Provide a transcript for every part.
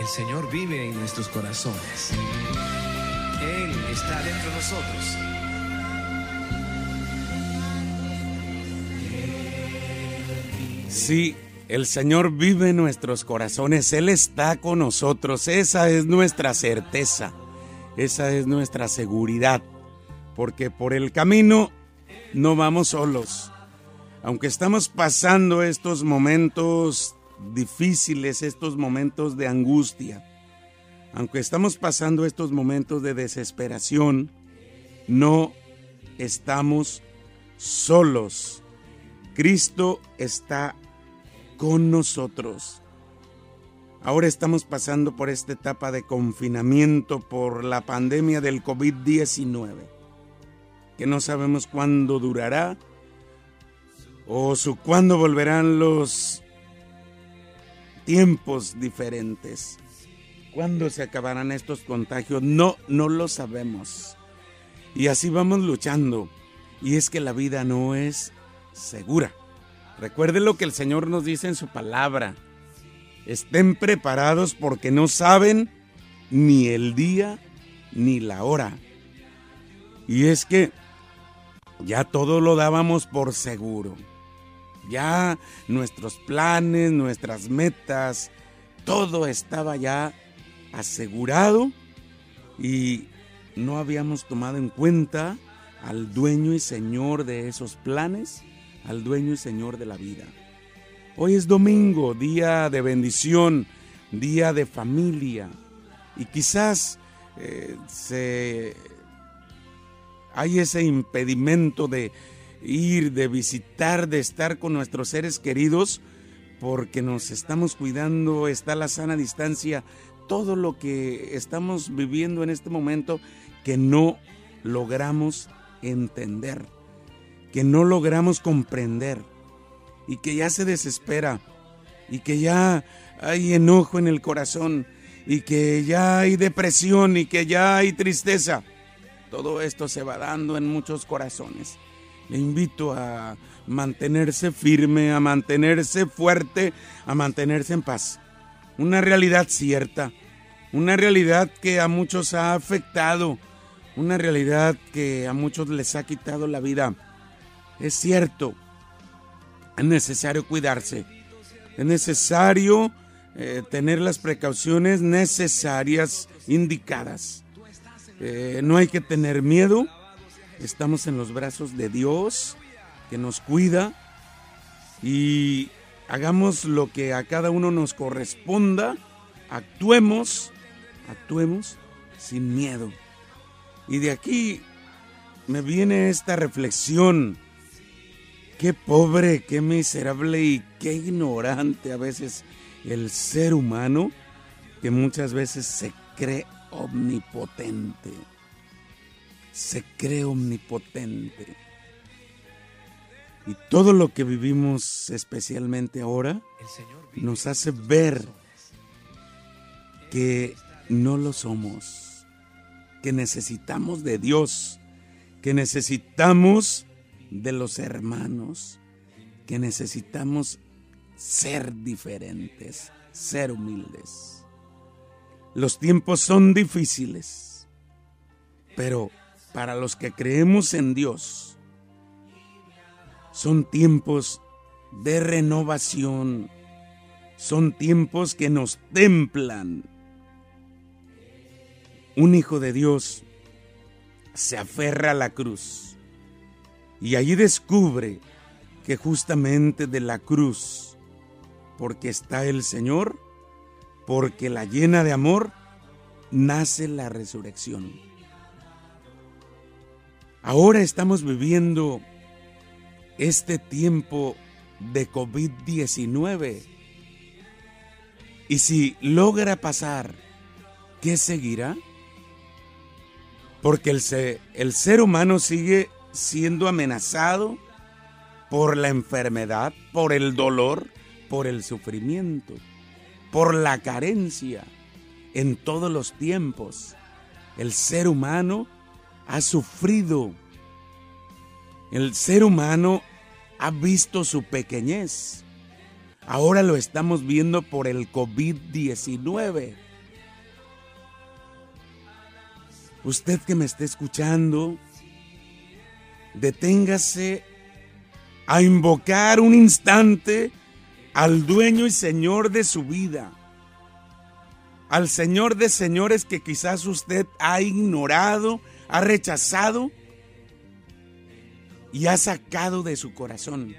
El Señor vive en nuestros corazones. Él está dentro de nosotros. Sí, el Señor vive en nuestros corazones, Él está con nosotros, esa es nuestra certeza, esa es nuestra seguridad, porque por el camino no vamos solos. Aunque estamos pasando estos momentos difíciles, estos momentos de angustia, aunque estamos pasando estos momentos de desesperación, no estamos solos. Cristo está con nosotros. Ahora estamos pasando por esta etapa de confinamiento por la pandemia del COVID-19, que no sabemos cuándo durará o su cuándo volverán los tiempos diferentes. ¿Cuándo se acabarán estos contagios? No, no lo sabemos. Y así vamos luchando. Y es que la vida no es segura. Recuerde lo que el Señor nos dice en su palabra. Estén preparados porque no saben ni el día ni la hora. Y es que ya todo lo dábamos por seguro. Ya nuestros planes, nuestras metas, todo estaba ya asegurado y no habíamos tomado en cuenta al dueño y señor de esos planes al dueño y Señor de la vida. Hoy es domingo, día de bendición, día de familia. Y quizás eh, se, hay ese impedimento de ir, de visitar, de estar con nuestros seres queridos, porque nos estamos cuidando, está la sana distancia, todo lo que estamos viviendo en este momento que no logramos entender que no logramos comprender y que ya se desespera y que ya hay enojo en el corazón y que ya hay depresión y que ya hay tristeza. Todo esto se va dando en muchos corazones. Le invito a mantenerse firme, a mantenerse fuerte, a mantenerse en paz. Una realidad cierta, una realidad que a muchos ha afectado, una realidad que a muchos les ha quitado la vida es cierto, es necesario cuidarse, es necesario eh, tener las precauciones necesarias, indicadas. Eh, no hay que tener miedo, estamos en los brazos de Dios que nos cuida y hagamos lo que a cada uno nos corresponda, actuemos, actuemos sin miedo. Y de aquí me viene esta reflexión Qué pobre, qué miserable y qué ignorante a veces el ser humano que muchas veces se cree omnipotente. Se cree omnipotente. Y todo lo que vivimos especialmente ahora nos hace ver que no lo somos, que necesitamos de Dios, que necesitamos de los hermanos que necesitamos ser diferentes, ser humildes. Los tiempos son difíciles, pero para los que creemos en Dios, son tiempos de renovación, son tiempos que nos templan. Un hijo de Dios se aferra a la cruz y allí descubre que justamente de la cruz, porque está el Señor, porque la llena de amor, nace la resurrección. Ahora estamos viviendo este tiempo de COVID-19. Y si logra pasar, ¿qué seguirá? Porque el ser, el ser humano sigue siendo amenazado por la enfermedad, por el dolor, por el sufrimiento, por la carencia. En todos los tiempos, el ser humano ha sufrido. El ser humano ha visto su pequeñez. Ahora lo estamos viendo por el COVID-19. Usted que me está escuchando, deténgase a invocar un instante al dueño y señor de su vida, al señor de señores que quizás usted ha ignorado ha rechazado y ha sacado de su corazón.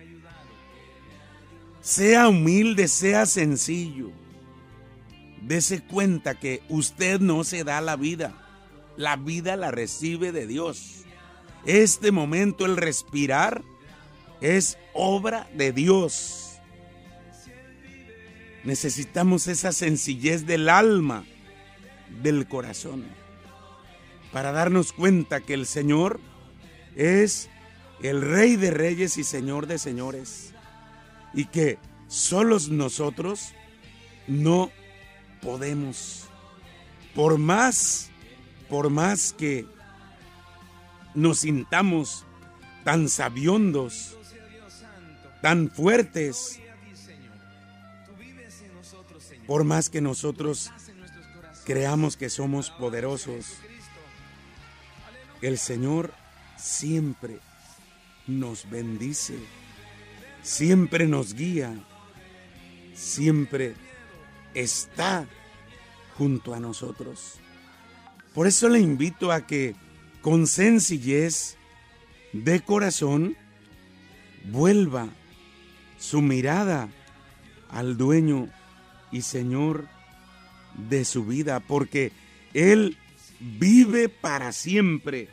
Sea humilde, sea sencillo. Dese cuenta que usted no se da la vida. La vida la recibe de Dios. Este momento, el respirar, es obra de Dios. Necesitamos esa sencillez del alma, del corazón, para darnos cuenta que el Señor es el Rey de Reyes y Señor de Señores, y que solos nosotros no podemos, por más, por más que nos sintamos tan sabiondos, tan fuertes, por más que nosotros creamos que somos poderosos, el Señor siempre nos bendice, siempre nos guía, siempre está junto a nosotros. Por eso le invito a que con sencillez de corazón vuelva su mirada al dueño y Señor de su vida, porque Él vive para siempre.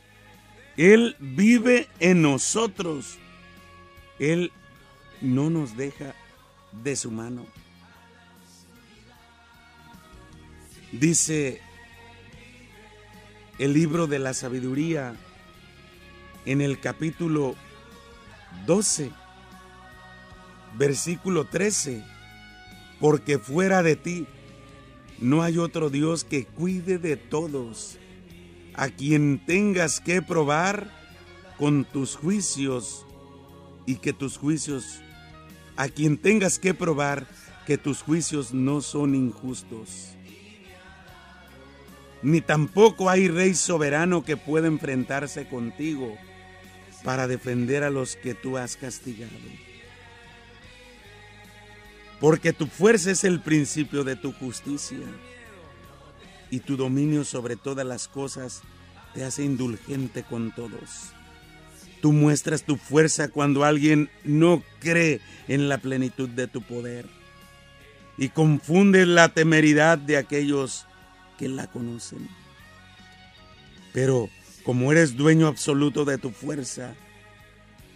Él vive en nosotros. Él no nos deja de su mano. Dice el libro de la sabiduría en el capítulo 12, versículo 13, porque fuera de ti no hay otro Dios que cuide de todos, a quien tengas que probar con tus juicios y que tus juicios, a quien tengas que probar que tus juicios no son injustos ni tampoco hay rey soberano que pueda enfrentarse contigo para defender a los que tú has castigado. Porque tu fuerza es el principio de tu justicia y tu dominio sobre todas las cosas te hace indulgente con todos. Tú muestras tu fuerza cuando alguien no cree en la plenitud de tu poder y confundes la temeridad de aquellos que la conocen. Pero como eres dueño absoluto de tu fuerza,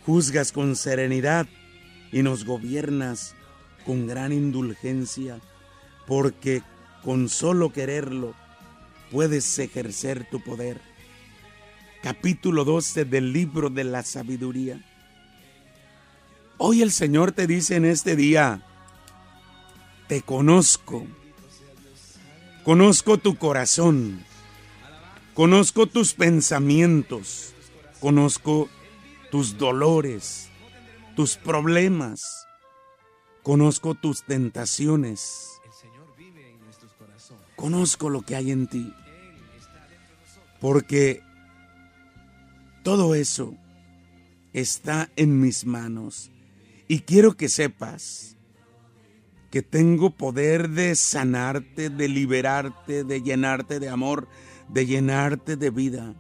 juzgas con serenidad y nos gobiernas con gran indulgencia, porque con solo quererlo puedes ejercer tu poder. Capítulo 12 del libro de la sabiduría. Hoy el Señor te dice en este día, te conozco Conozco tu corazón, conozco tus pensamientos, conozco tus dolores, tus problemas, conozco tus tentaciones, conozco lo que hay en ti, porque todo eso está en mis manos. Y quiero que sepas que tengo poder de sanarte, de liberarte, de llenarte de amor, de llenarte de vida.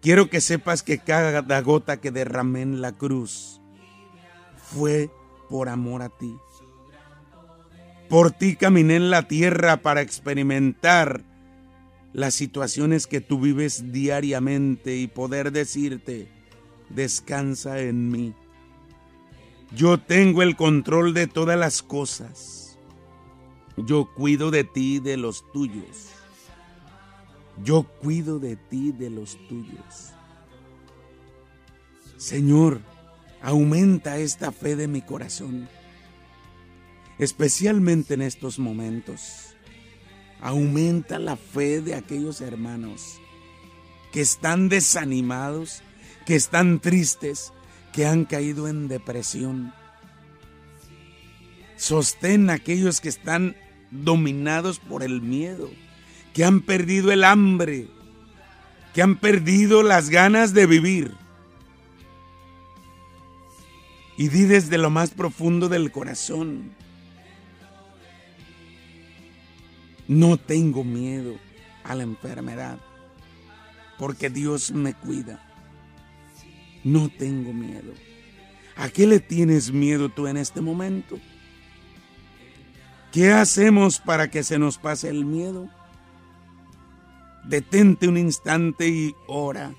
Quiero que sepas que cada gota que derramé en la cruz fue por amor a ti. Por ti caminé en la tierra para experimentar las situaciones que tú vives diariamente y poder decirte, descansa en mí. Yo tengo el control de todas las cosas. Yo cuido de ti de los tuyos. Yo cuido de ti de los tuyos. Señor, aumenta esta fe de mi corazón, especialmente en estos momentos. Aumenta la fe de aquellos hermanos que están desanimados, que están tristes, que han caído en depresión. Sostén a aquellos que están dominados por el miedo, que han perdido el hambre que han perdido las ganas de vivir. Y di desde lo más profundo del corazón, no tengo miedo a la enfermedad, porque Dios me cuida. No tengo miedo. ¿A qué le tienes miedo tú en este momento? ¿Qué hacemos para que se nos pase el miedo? Detente un instante y ora.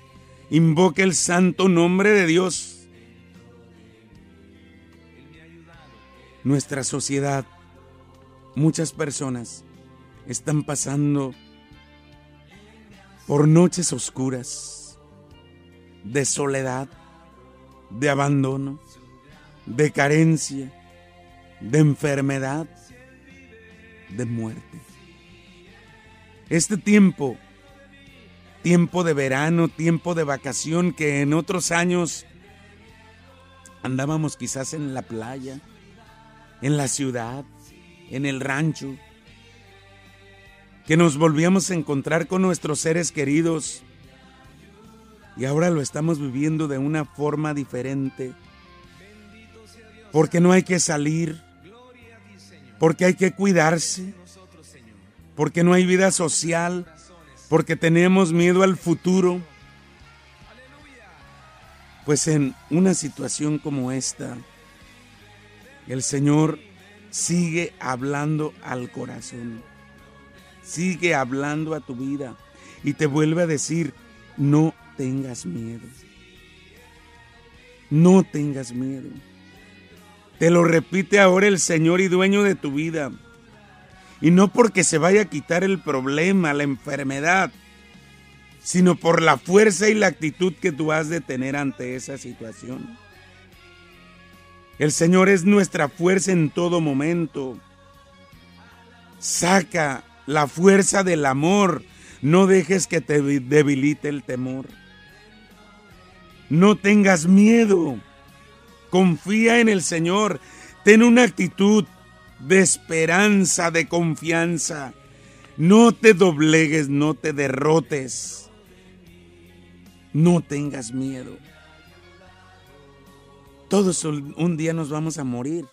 Invoca el santo nombre de Dios. Nuestra sociedad, muchas personas están pasando por noches oscuras de soledad, de abandono, de carencia, de enfermedad, de muerte. Este tiempo tiempo de verano, tiempo de vacación que en otros años andábamos quizás en la playa, en la ciudad, en el rancho, que nos volvíamos a encontrar con nuestros seres queridos y ahora lo estamos viviendo de una forma diferente, porque no hay que salir, porque hay que cuidarse, porque no hay vida social, porque tenemos miedo al futuro. Pues en una situación como esta, el Señor sigue hablando al corazón, sigue hablando a tu vida y te vuelve a decir, no tengas miedo, no tengas miedo. Te lo repite ahora el Señor y dueño de tu vida. Y no porque se vaya a quitar el problema, la enfermedad, sino por la fuerza y la actitud que tú has de tener ante esa situación. El Señor es nuestra fuerza en todo momento. Saca la fuerza del amor. No dejes que te debilite el temor. No tengas miedo. Confía en el Señor. Ten una actitud de esperanza, de confianza. No te doblegues, no te derrotes. No tengas miedo. Todos un día nos vamos a morir.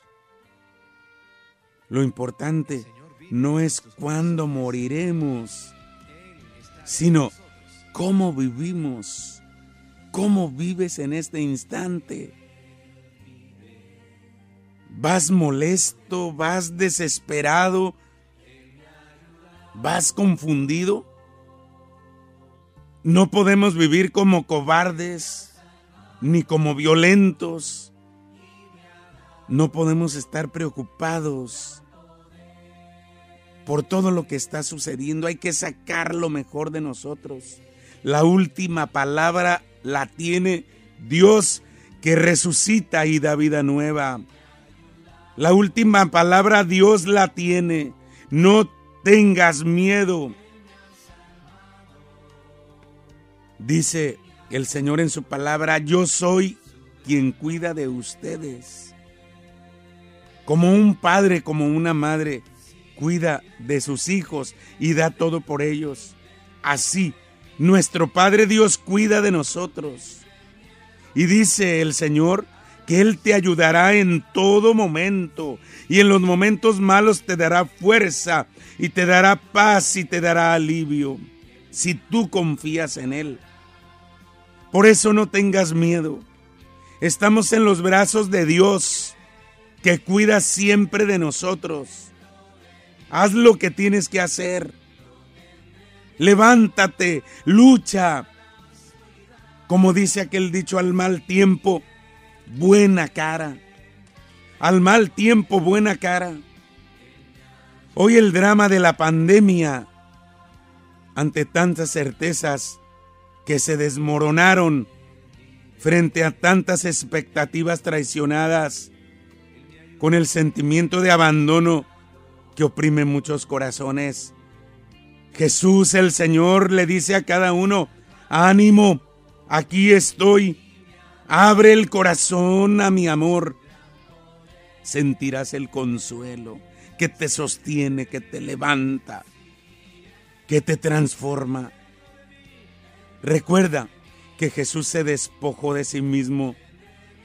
Lo importante no es cuándo moriremos, sino cómo vivimos, cómo vives en este instante. Vas molesto, vas desesperado, vas confundido. No podemos vivir como cobardes ni como violentos. No podemos estar preocupados por todo lo que está sucediendo. Hay que sacar lo mejor de nosotros. La última palabra la tiene Dios que resucita y da vida nueva. La última palabra Dios la tiene. No tengas miedo. Dice el Señor en su palabra, yo soy quien cuida de ustedes. Como un padre, como una madre, cuida de sus hijos y da todo por ellos. Así, nuestro Padre Dios cuida de nosotros. Y dice el Señor que Él te ayudará en todo momento y en los momentos malos te dará fuerza y te dará paz y te dará alivio si tú confías en Él. Por eso no tengas miedo. Estamos en los brazos de Dios que cuida siempre de nosotros. Haz lo que tienes que hacer. Levántate, lucha. Como dice aquel dicho al mal tiempo, buena cara. Al mal tiempo, buena cara. Hoy el drama de la pandemia, ante tantas certezas que se desmoronaron frente a tantas expectativas traicionadas, con el sentimiento de abandono que oprime muchos corazones. Jesús el Señor le dice a cada uno, ánimo, aquí estoy, Abre el corazón a mi amor. Sentirás el consuelo que te sostiene, que te levanta, que te transforma. Recuerda que Jesús se despojó de sí mismo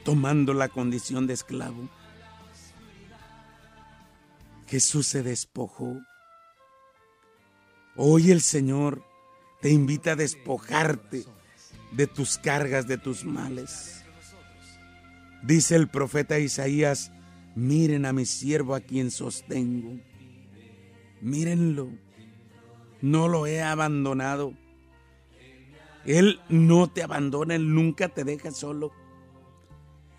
tomando la condición de esclavo. Jesús se despojó. Hoy el Señor te invita a despojarte de tus cargas, de tus males. Dice el profeta Isaías, miren a mi siervo a quien sostengo. Mírenlo, no lo he abandonado. Él no te abandona, Él nunca te deja solo.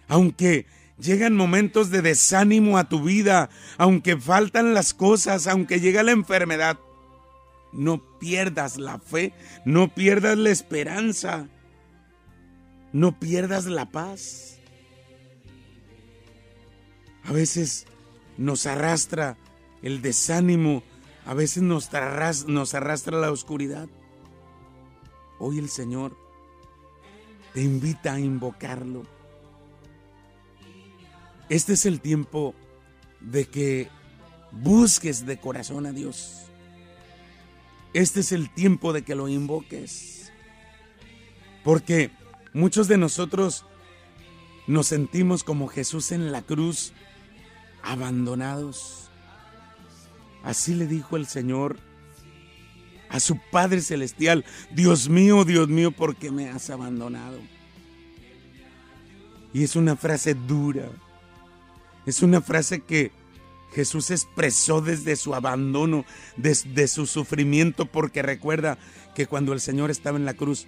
Aunque llegan momentos de desánimo a tu vida, aunque faltan las cosas, aunque llega la enfermedad, no pierdas la fe, no pierdas la esperanza, no pierdas la paz. A veces nos arrastra el desánimo, a veces nos arrastra, nos arrastra la oscuridad. Hoy el Señor te invita a invocarlo. Este es el tiempo de que busques de corazón a Dios. Este es el tiempo de que lo invoques. Porque muchos de nosotros nos sentimos como Jesús en la cruz, abandonados. Así le dijo el Señor a su Padre Celestial, Dios mío, Dios mío, ¿por qué me has abandonado? Y es una frase dura, es una frase que Jesús expresó desde su abandono, desde su sufrimiento, porque recuerda que cuando el Señor estaba en la cruz,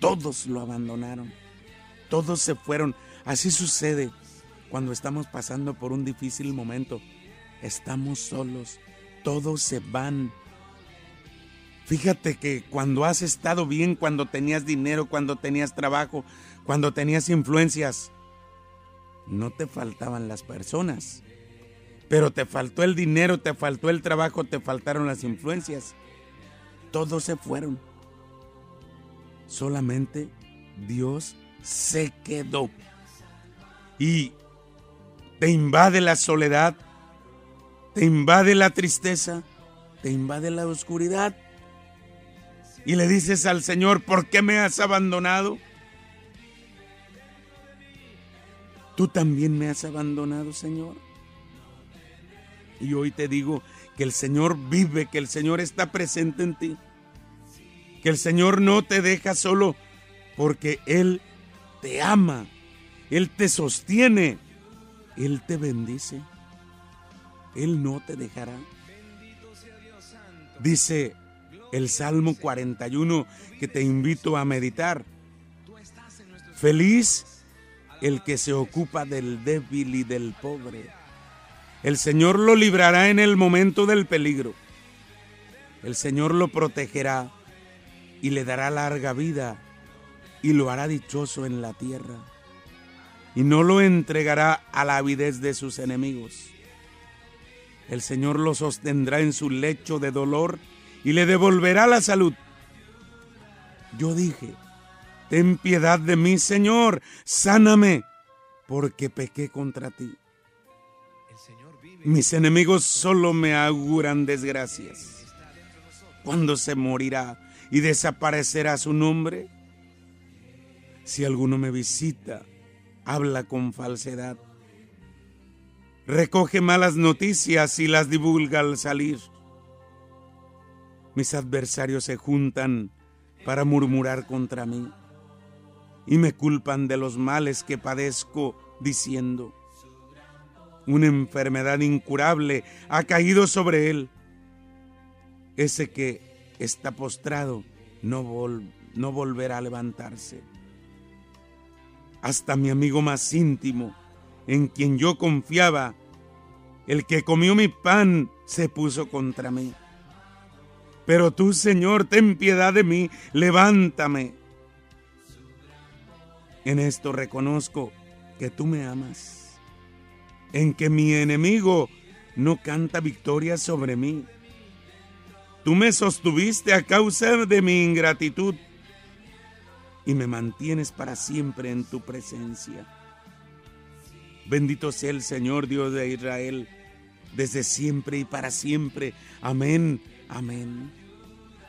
todos lo abandonaron, todos se fueron. Así sucede cuando estamos pasando por un difícil momento. Estamos solos, todos se van. Fíjate que cuando has estado bien, cuando tenías dinero, cuando tenías trabajo, cuando tenías influencias, no te faltaban las personas pero te faltó el dinero, te faltó el trabajo, te faltaron las influencias. Todos se fueron. Solamente Dios se quedó. Y te invade la soledad, te invade la tristeza, te invade la oscuridad. Y le dices al Señor, ¿por qué me has abandonado? Tú también me has abandonado, Señor. Y hoy te digo que el Señor vive, que el Señor está presente en ti. Que el Señor no te deja solo porque Él te ama, Él te sostiene, Él te bendice. Él no te dejará. Dice el Salmo 41 que te invito a meditar. Feliz el que se ocupa del débil y del pobre el Señor lo librará en el momento del peligro. El Señor lo protegerá y le dará larga vida y lo hará dichoso en la tierra. Y no lo entregará a la avidez de sus enemigos. El Señor lo sostendrá en su lecho de dolor y le devolverá la salud. Yo dije, ten piedad de mí, Señor, sáname, porque pequé contra ti. Mis enemigos solo me auguran desgracias. ¿Cuándo se morirá y desaparecerá su nombre? Si alguno me visita, habla con falsedad. Recoge malas noticias y las divulga al salir. Mis adversarios se juntan para murmurar contra mí y me culpan de los males que padezco diciendo, una enfermedad incurable ha caído sobre él. Ese que está postrado no, volverá a levantarse. Hasta mi amigo más íntimo, en quien yo confiaba, el que comió mi pan, se puso contra mí. Pero tú, Señor, ten piedad de mí, levántame. En esto reconozco que tú me amas en que mi enemigo no canta victoria sobre mí. Tú me sostuviste a causa de mi ingratitud y me mantienes para siempre en tu presencia. Bendito sea el Señor Dios de Israel, desde siempre y para siempre. Amén, amén.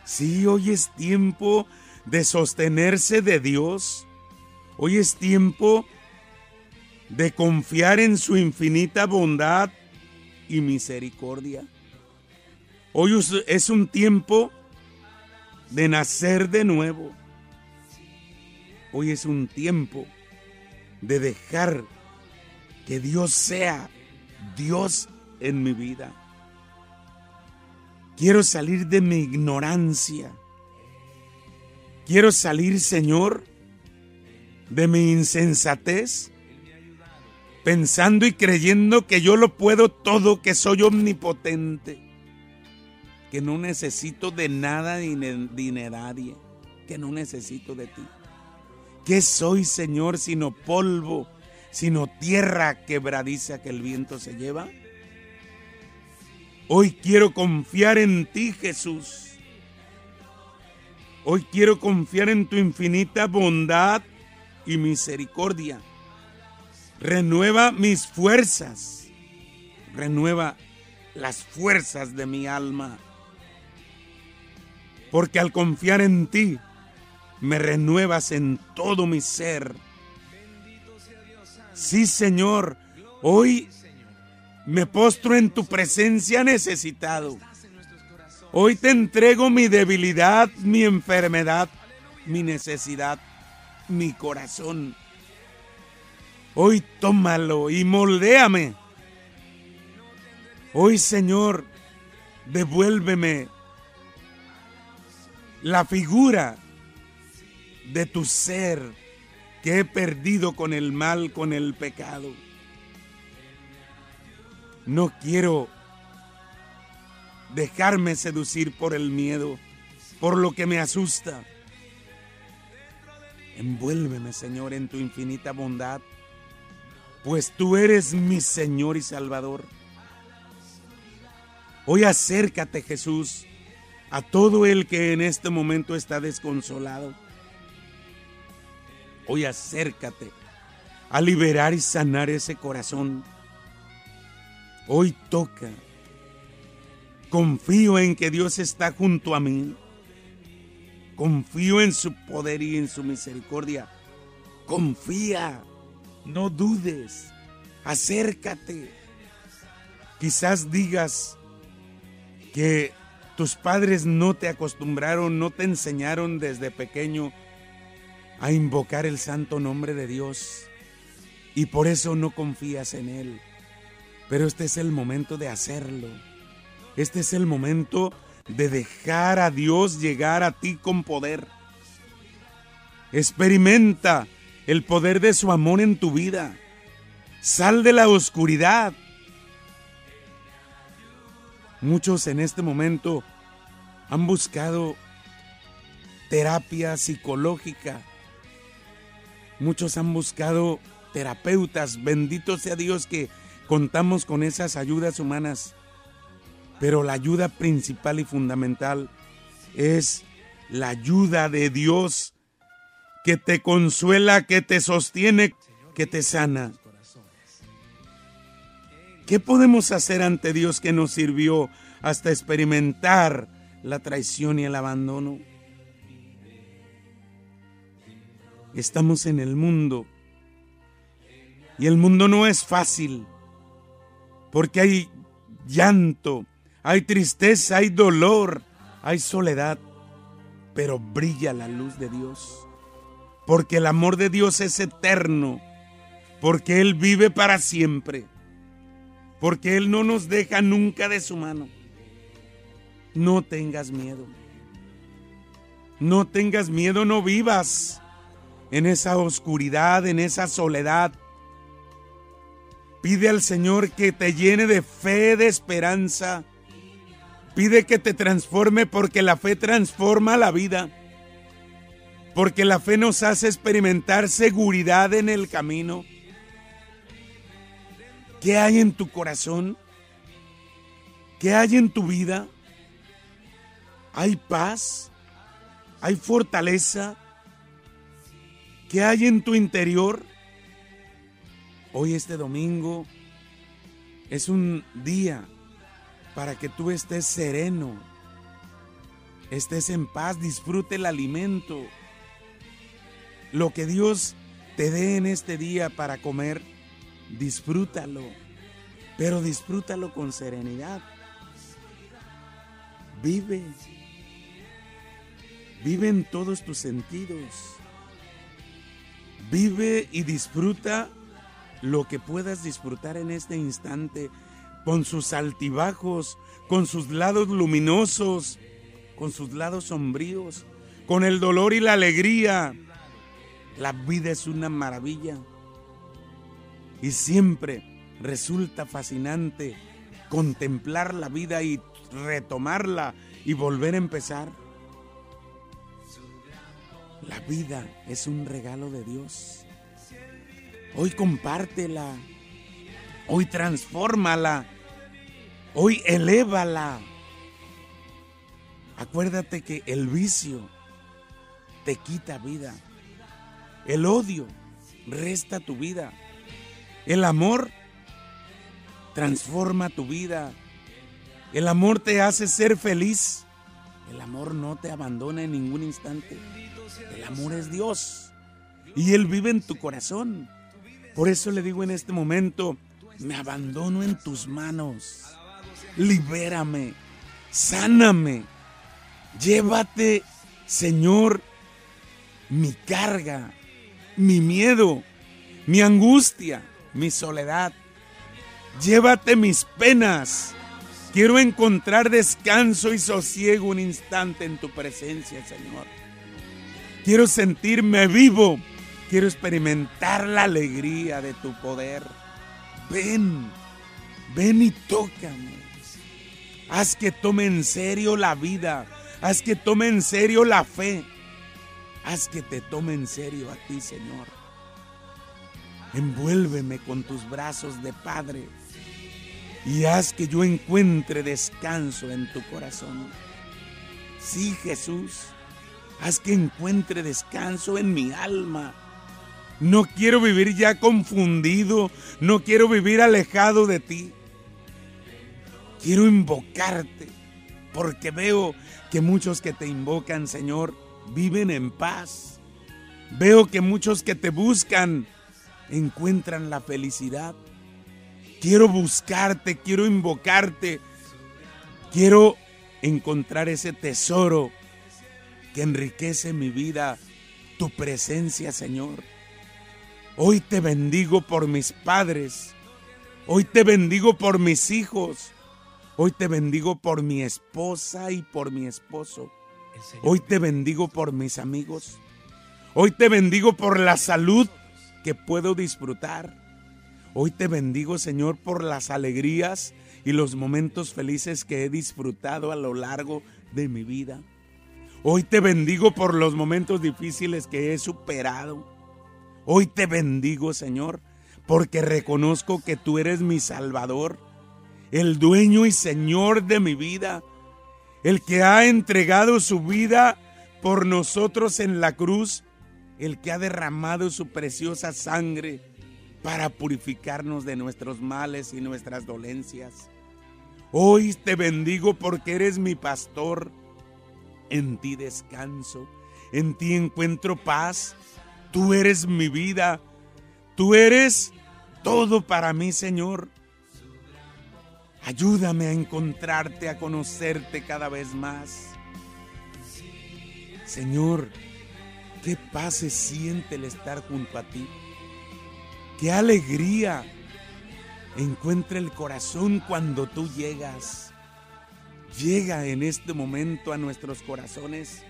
Sí, hoy es tiempo de sostenerse de Dios. Hoy es tiempo de confiar en su infinita bondad y misericordia. Hoy es un tiempo de nacer de nuevo. Hoy es un tiempo de dejar que Dios sea Dios en mi vida. Quiero salir de mi ignorancia. Quiero salir, Señor, de mi insensatez, pensando y creyendo que yo lo puedo todo, que soy omnipotente, que no necesito de nada ni de nadie, que no necesito de ti. ¿Qué soy, Señor, sino polvo, sino tierra quebradiza que el viento se lleva? Hoy quiero confiar en ti, Jesús. Hoy quiero confiar en tu infinita bondad y misericordia. Renueva mis fuerzas. Renueva las fuerzas de mi alma. Porque al confiar en ti, me renuevas en todo mi ser. Sí, Señor, hoy me postro en tu presencia necesitado. Hoy te entrego mi debilidad, mi enfermedad, mi necesidad, mi corazón. Hoy tómalo y moldéame. Hoy, Señor, devuélveme la figura de tu ser que he perdido con el mal, con el pecado. No quiero dejarme seducir por el miedo, por lo que me asusta. Envuélveme, Señor, en tu infinita bondad, pues tú eres mi Señor y Salvador. Hoy acércate, Jesús, a todo el que en este momento está desconsolado. Hoy acércate a liberar y sanar ese corazón Hoy toca. Confío en que Dios está junto a mí. Confío en su poder y en su misericordia. Confía. No dudes. Acércate. Quizás digas que tus padres no te acostumbraron, no te enseñaron desde pequeño a invocar el santo nombre de Dios y por eso no confías en Él. Pero este es el momento de hacerlo. Este es el momento de dejar a Dios llegar a ti con poder. Experimenta el poder de su amor en tu vida. Sal de la oscuridad. Muchos en este momento han buscado terapia psicológica. Muchos han buscado terapeutas. Bendito sea Dios que contamos con esas ayudas humanas, pero la ayuda principal y fundamental es la ayuda de Dios que te consuela, que te sostiene, que te sana. ¿Qué podemos hacer ante Dios que nos sirvió hasta experimentar la traición y el abandono? Estamos en el mundo y el mundo no es fácil porque hay llanto, hay tristeza, hay dolor, hay soledad, pero brilla la luz de Dios, porque el amor de Dios es eterno, porque Él vive para siempre, porque Él no nos deja nunca de su mano. No tengas miedo. No tengas miedo, no vivas en esa oscuridad, en esa soledad, Pide al Señor que te llene de fe, de esperanza. Pide que te transforme porque la fe transforma la vida. Porque la fe nos hace experimentar seguridad en el camino. ¿Qué hay en tu corazón? ¿Qué hay en tu vida? ¿Hay paz? ¿Hay fortaleza? ¿Qué hay en tu interior? Hoy este domingo es un día para que tú estés sereno, estés en paz, disfrute el alimento. Lo que Dios te dé en este día para comer, disfrútalo, pero disfrútalo con serenidad. Vive, vive en todos tus sentidos. Vive y disfruta lo que puedas disfrutar en este instante, con sus altibajos, con sus lados luminosos, con sus lados sombríos, con el dolor y la alegría. La vida es una maravilla y siempre resulta fascinante contemplar la vida y retomarla y volver a empezar. La vida es un regalo de Dios. Hoy compártela. Hoy transfórmala. Hoy elévala. Acuérdate que el vicio te quita vida. El odio resta tu vida. El amor transforma tu vida. El amor te hace ser feliz. El amor no te abandona en ningún instante. El amor es Dios. Y Él vive en tu corazón. Por eso le digo en este momento, me abandono en tus manos. Libérame. Sáname. Llévate, Señor, mi carga, mi miedo, mi angustia, mi soledad. Llévate mis penas. Quiero encontrar descanso y sosiego un instante en tu presencia, Señor. Quiero sentirme vivo. Quiero experimentar la alegría de tu poder. Ven, ven y tócame. Haz que tome en serio la vida. Haz que tome en serio la fe. Haz que te tome en serio a ti, Señor. Envuélveme con tus brazos de Padre y haz que yo encuentre descanso en tu corazón. Sí, Jesús, haz que encuentre descanso en mi alma. No quiero vivir ya confundido, no quiero vivir alejado de ti. Quiero invocarte, porque veo que muchos que te invocan, Señor, viven en paz. Veo que muchos que te buscan encuentran la felicidad. Quiero buscarte, quiero invocarte, quiero encontrar ese tesoro que enriquece mi vida, tu presencia, Señor. Hoy te bendigo por mis padres, hoy te bendigo por mis hijos, hoy te bendigo por mi esposa y por mi esposo, hoy te bendigo por mis amigos, hoy te bendigo por la salud que puedo disfrutar. Hoy te bendigo, Señor, por las alegrías y los momentos felices que he disfrutado a lo largo de mi vida. Hoy te bendigo por los momentos difíciles que he superado. Hoy te bendigo, Señor, porque reconozco que tú eres mi Salvador, el dueño y Señor de mi vida, el que ha entregado su vida por nosotros en la cruz, el que ha derramado su preciosa sangre para purificarnos de nuestros males y nuestras dolencias. Hoy te bendigo porque eres mi pastor. En ti descanso, en ti encuentro paz. Tú eres mi vida. Tú eres todo para mí, Señor. Ayúdame a encontrarte, a conocerte cada vez más. Señor, qué paz se siente el estar junto a ti. Qué alegría encuentra el corazón cuando tú llegas. Llega en este momento a nuestros corazones.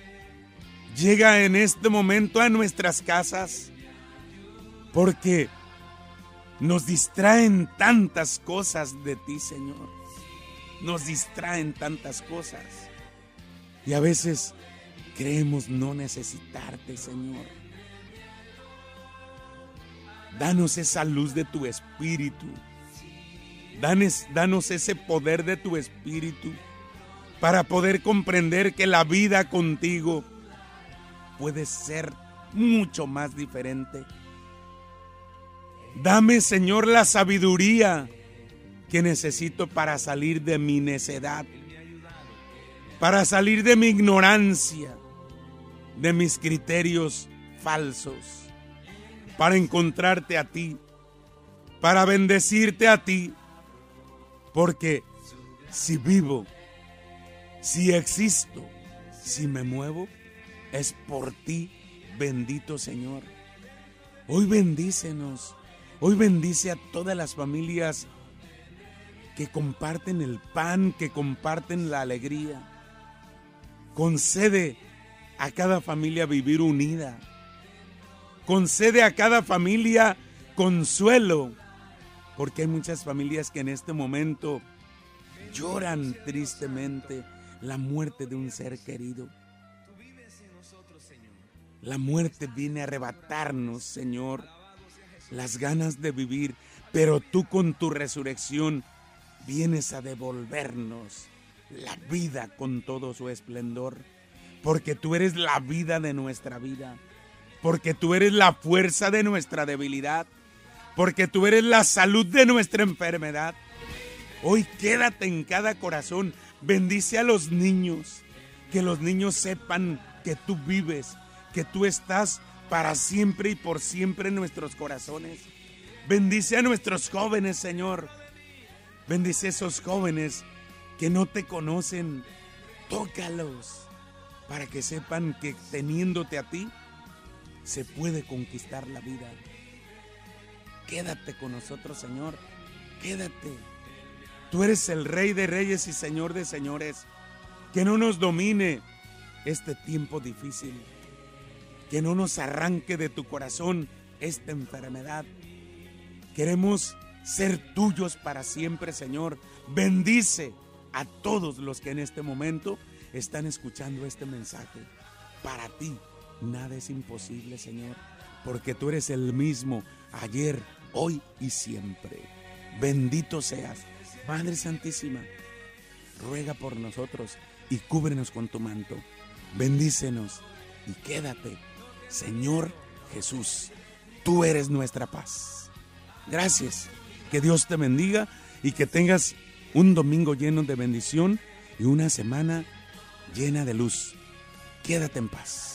Llega en este momento a nuestras casas. Porque nos distraen tantas cosas de ti, Señor. Nos distraen tantas cosas. Y a veces creemos no necesitarte, Señor. Danos esa luz de tu espíritu. Danos, danos ese poder de tu espíritu para poder comprender que la vida contigo puede ser mucho más diferente. Dame, Señor, la sabiduría que necesito para salir de mi necedad. para salir de mi ignorancia, de mis criterios falsos, para encontrarte a ti, para bendecirte a ti, porque si vivo, si existo, si me muevo, es por ti, bendito Señor. Hoy bendícenos, hoy bendice a todas las familias que comparten el pan, que comparten la alegría. Concede a cada familia vivir unida. Concede a cada familia consuelo, porque hay muchas familias que en este momento lloran tristemente la muerte de un ser querido. La muerte viene a arrebatarnos, Señor, las ganas de vivir, pero tú con tu resurrección vienes a devolvernos la vida con todo su esplendor, porque tú eres la vida de nuestra vida, porque tú eres la fuerza de nuestra debilidad, porque tú eres la salud de nuestra enfermedad. Hoy quédate en cada corazón, bendice a los niños, que los niños sepan que tú vives, que tú estás para siempre y por siempre en nuestros corazones. Bendice a nuestros jóvenes, Señor. Bendice a esos jóvenes que no te conocen. Tócalos para que sepan que teniéndote a ti se puede conquistar la vida. Quédate con nosotros, Señor. Quédate. Tú eres el Rey de Reyes y Señor de Señores. Que no nos domine este tiempo difícil. Que no nos arranque de tu corazón esta enfermedad. Queremos ser tuyos para siempre, Señor. Bendice a todos los que en este momento están escuchando este mensaje. Para ti nada es imposible, Señor, porque tú eres el mismo ayer, hoy y siempre. Bendito seas. Madre Santísima, ruega por nosotros y cúbrenos con tu manto. Bendícenos y quédate, Señor Jesús. Tú eres nuestra paz. Gracias. Que Dios te bendiga y que tengas un domingo lleno de bendición y una semana llena de luz. Quédate en paz.